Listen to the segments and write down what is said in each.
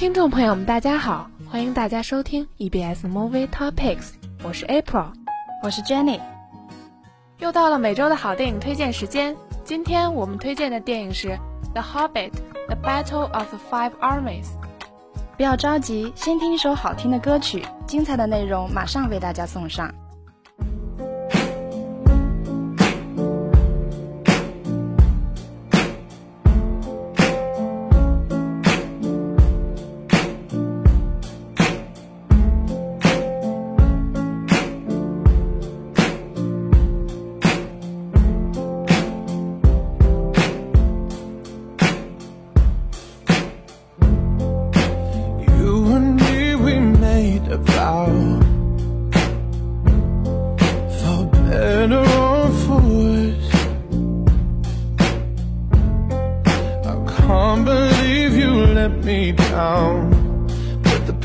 听众朋友们，大家好，欢迎大家收听 EBS Movie Topics，我是 April，我是 Jenny。又到了每周的好电影推荐时间，今天我们推荐的电影是《The Hobbit: The Battle of the Five Armies》。不要着急，先听一首好听的歌曲，精彩的内容马上为大家送上。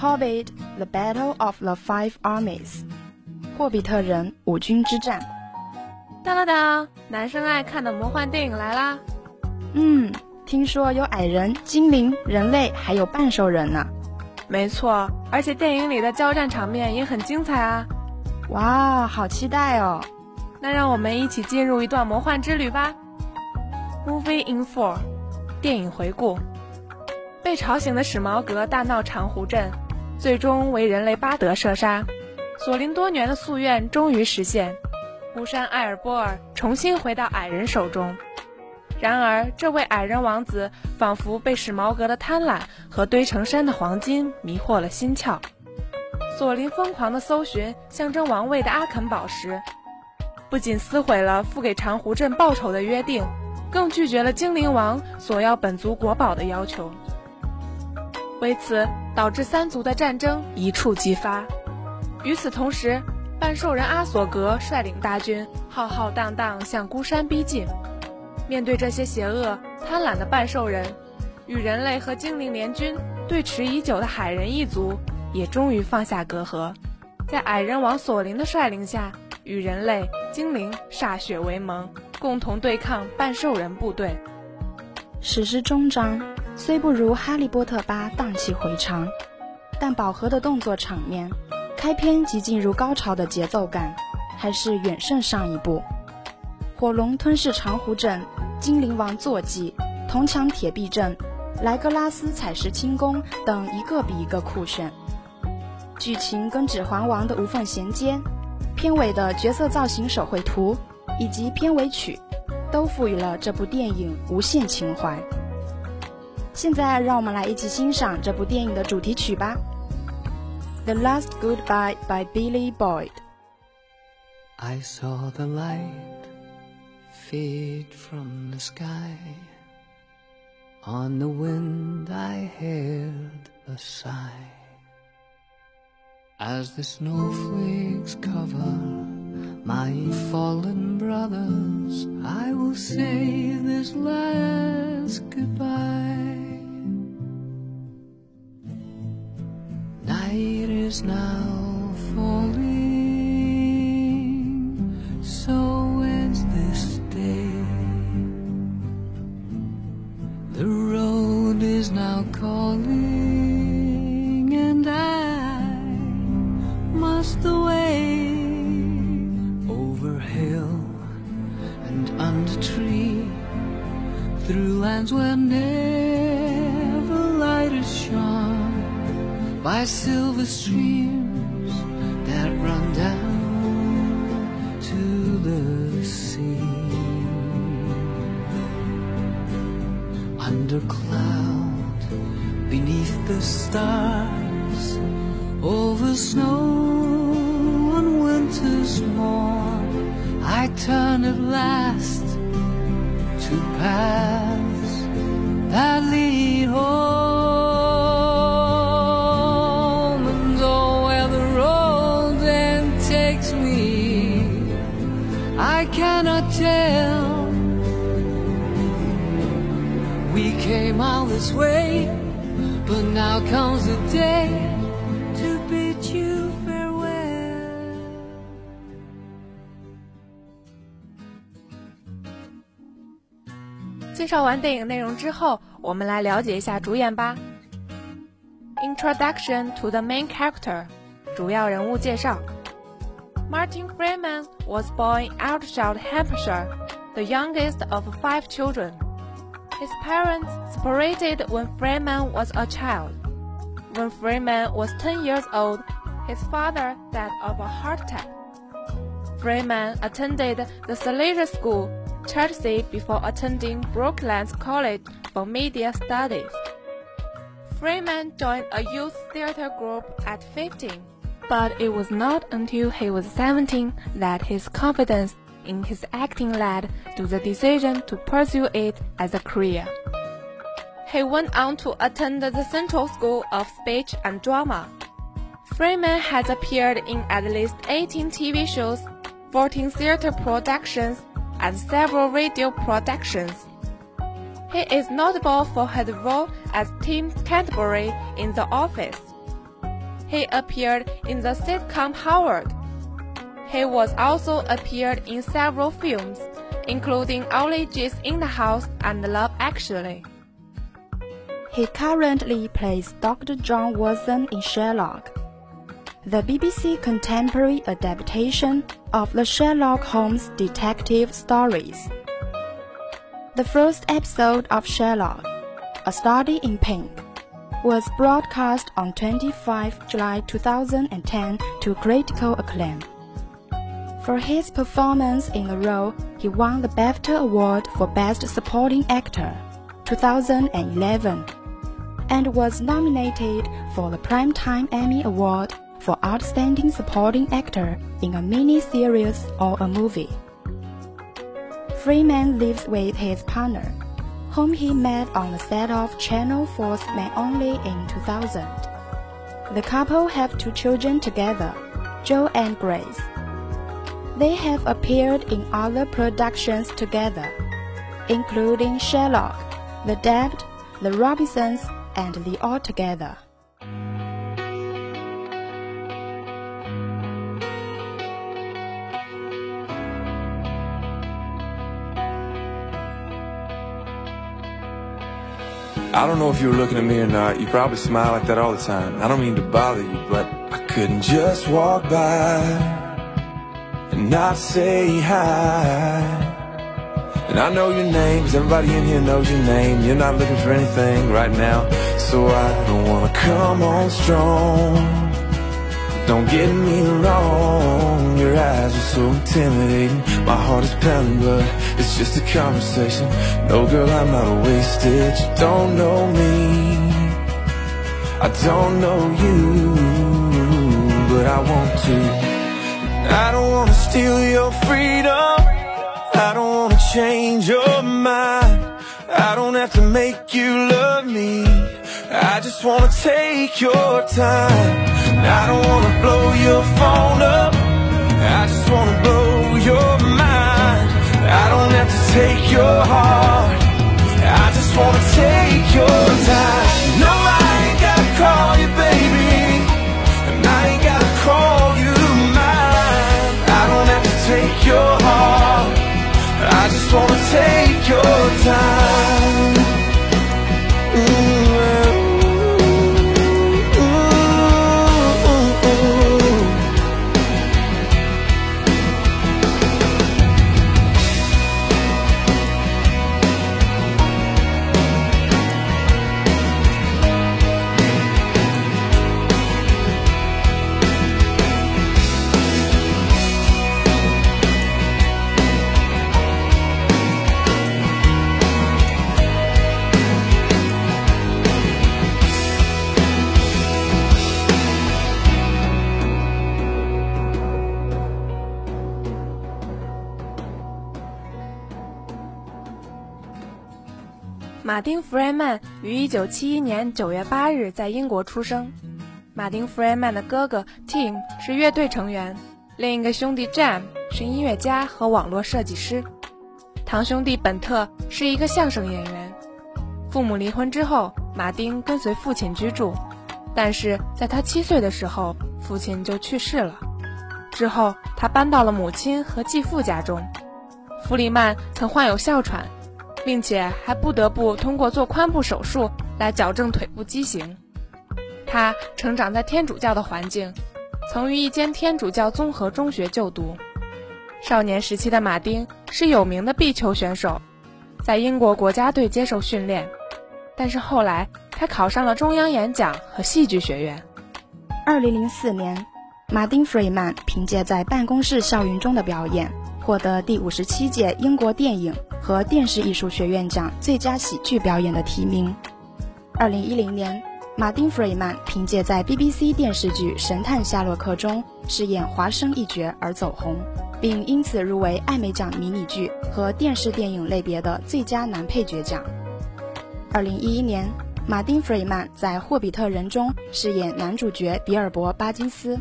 Hobbit: The Battle of the Five Armies，霍比特人五军之战。当当当，男生爱看的魔幻电影来啦！嗯，听说有矮人、精灵、人类，还有半兽人呢。没错，而且电影里的交战场面也很精彩啊！哇，好期待哦！那让我们一起进入一段魔幻之旅吧。Movie in Four，电影回顾。被吵醒的史矛革大闹长湖镇，最终为人类巴德射杀。索林多年的夙愿终于实现，巫山艾尔波尔重新回到矮人手中。然而，这位矮人王子仿佛被史矛革的贪婪和堆成山的黄金迷惑了心窍。索林疯狂地搜寻象征王位的阿肯宝石，不仅撕毁了付给长湖镇报酬的约定，更拒绝了精灵王索要本族国宝的要求。为此，导致三族的战争一触即发。与此同时，半兽人阿索格率领大军浩浩荡荡向孤山逼近。面对这些邪恶贪婪的半兽人，与人类和精灵联军对持已久的海人一族也终于放下隔阂，在矮人王索林的率领下，与人类、精灵歃血为盟，共同对抗半兽人部队。史诗终章。虽不如《哈利波特》八荡气回肠，但饱和的动作场面、开篇即进入高潮的节奏感，还是远胜上一部。火龙吞噬长湖镇，精灵王坐骑，铜墙铁壁阵，莱格拉斯采石轻功等，一个比一个酷炫。剧情跟《指环王》的无缝衔接，片尾的角色造型手绘图以及片尾曲，都赋予了这部电影无限情怀。现在，让我们来一起欣赏这部电影的主题曲吧，《The Last Goodbye》by Billy Boyd。I saw the light fade from the sky. On the wind I heard a sigh. As the snowflakes cover my fallen brothers, I will say this last goodbye. Night is now falling, silver streams I cannot tell. We came all this way, but now comes the day to bid you farewell. 介绍完电影内容之后，我们来了解一下主演吧。Introduction to the main character，主要人物介绍。 Martin Freeman was born in Aldershot, Hampshire, the youngest of five children. His parents separated when Freeman was a child. When Freeman was 10 years old, his father died of a heart attack. Freeman attended the Salesian School, Chertsey, before attending Brooklands College for media studies. Freeman joined a youth theater group at 15, but it was not until he was 17 that his confidence in his acting led to the decision to pursue it as a career. He went on to attend the Central School of Speech and Drama. Freeman has appeared in at least 18 TV shows, 14 theater productions, and several radio productions. He is notable for his role as Tim Canterbury in The Office. He appeared in the sitcom Hardware. He was also appeared in several films, including Ali G's In the House and Love Actually. He currently plays Dr. John Watson in Sherlock, the BBC contemporary adaptation of the Sherlock Holmes detective stories. The first episode of Sherlock, A Study in Pink, was broadcast on 25 July 2010 to critical acclaim. For his performance in the role, he won the BAFTA Award for Best Supporting Actor 2011 and was nominated for the Primetime Emmy Award for Outstanding Supporting Actor in a mini-series or a movie. Freeman lives with his partner, whom he met on the set of Channel 4's Men Only in 2000. The couple have two children together, Joe and Grace. They have appeared in other productions together, including Sherlock, The Debt, The Robinsons, and The Altogether. I don't know if you were looking at me or not. You probably smile like that all the time. I don't mean to bother you, but I couldn't just walk by and not say hi. And I know your name, 'cause everybody in here knows your name. You're not looking for anything right now, so I don't wanna come on strong. Don't get me wrong, your eyes are so intimidating. My heart is pounding, but it's just a conversation. No, girl, I'm not wasted. You don't know me, I don't know you, but I want to. I don't wanna steal your freedom. I don't wanna change your mind. I don't have to make you love me. I just wanna take your time. I don't wanna blow your phone up. I just wanna blow take your heart. I just wanna take your time. No, I ain't gotta call you baby. And I ain't gotta call you mine. I don't have to take your heart. I just wanna take your time. 马丁·弗雷曼于1971年9月8日在英国出生。马丁·弗雷曼的哥哥 Tim 是乐队成员，另一个兄弟 Jam 是音乐家和网络设计师。堂兄弟本特是一个相声演员。父母离婚之后，马丁跟随父亲居住，但是在他七岁的时候，父亲就去世了。之后，他搬到了母亲和继父家中。弗里曼曾患有哮喘。并且还不得不通过做髋部手术来矫正腿部畸形。他成长在天主教的环境，曾于一间天主教综合中学就读。少年时期的马丁是有名的壁球选手，在英国国家队接受训练。但是后来他考上了中央演讲和戏剧学院。二零零四年，马丁·弗里曼凭借在办公室校园中的表演，获得第五十七届英国电影和电视艺术学院奖最佳喜剧表演的提名。二零一零年，马丁·弗里曼凭借在 BBC 电视剧《神探夏洛克》中饰演华生一角而走红，并因此入围艾美奖迷你剧和电视电影类别的最佳男配角奖。二零一一年，马丁·弗里曼在《霍比特人》中饰演男主角比尔博·巴金斯。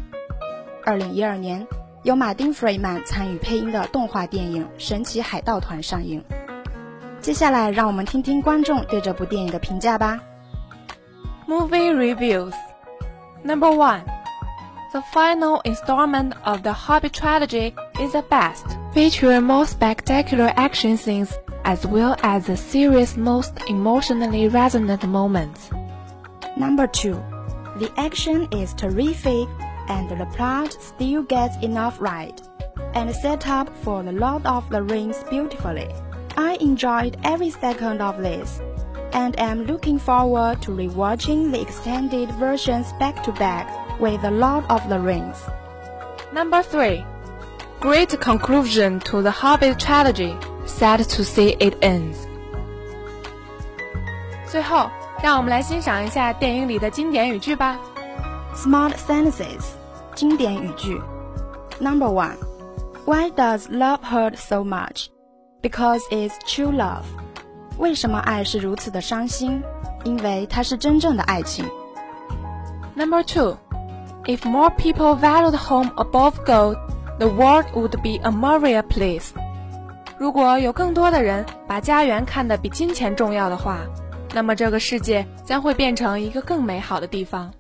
二零一二年，由马丁·弗里曼参与配音的动画电影《神奇海盗团》上映。接下来，让我们听听观众对这部电影的评价吧。 Movie reviews. Number one. The final installment of the Hobbit trilogy is the best, featuring more spectacular action scenes as well as the series' most emotionally resonant moments. Number two, the action is terrific and the plot still gets enough right and set up for the Lord of the Rings beautifully. I enjoyed every second of this and am looking forward to rewatching the extended versions back to back with the Lord of the Rings. Number three. Great conclusion to the Hobbit trilogy. Sad to see it ends. 最后，让我们来欣赏一下电影里的经典语句吧。 Smart sentences 经典语句 Number one, Why does love hurt so much? Because it's true love. 为什么爱是如此的伤心？因为它是真正的爱情。 Number two, if more people valued home above gold, the world would be a merrier place. 如果有更多的人把家园看得比金钱重要的话，那么这个世界将会变成一个更美好的地方。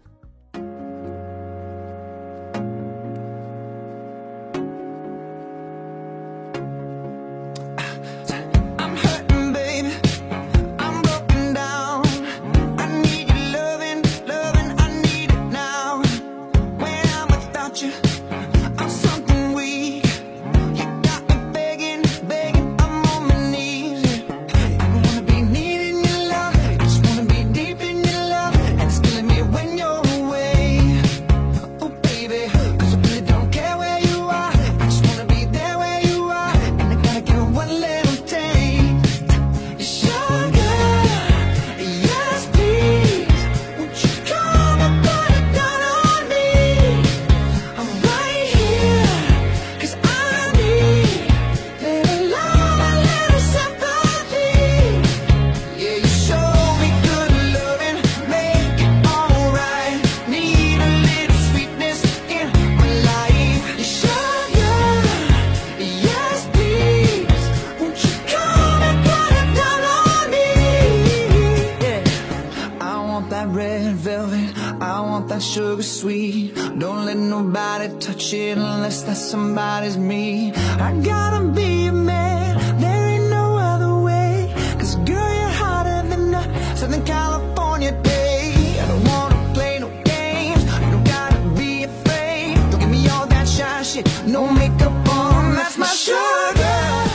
Let nobody touch it unless that somebody's me. I gotta be a man. There ain't no other way. Cause girl, you're hotter than a Southern California day. I don't wanna play no games. You don't gotta be afraid. Don't give me all that shy shit. No makeup on. That's my sugar.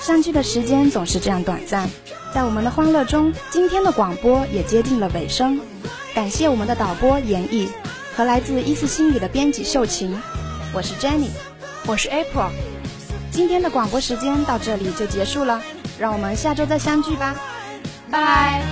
相聚的时间总是这样短暂，在我们的欢乐中，今天的广播也接近了尾声。感谢我们的导播严毅和来自一丝心语的编辑秀琴，我是 Jenny，我是 April，今天的广播时间到这里就结束了，让我们下周再相聚吧，拜拜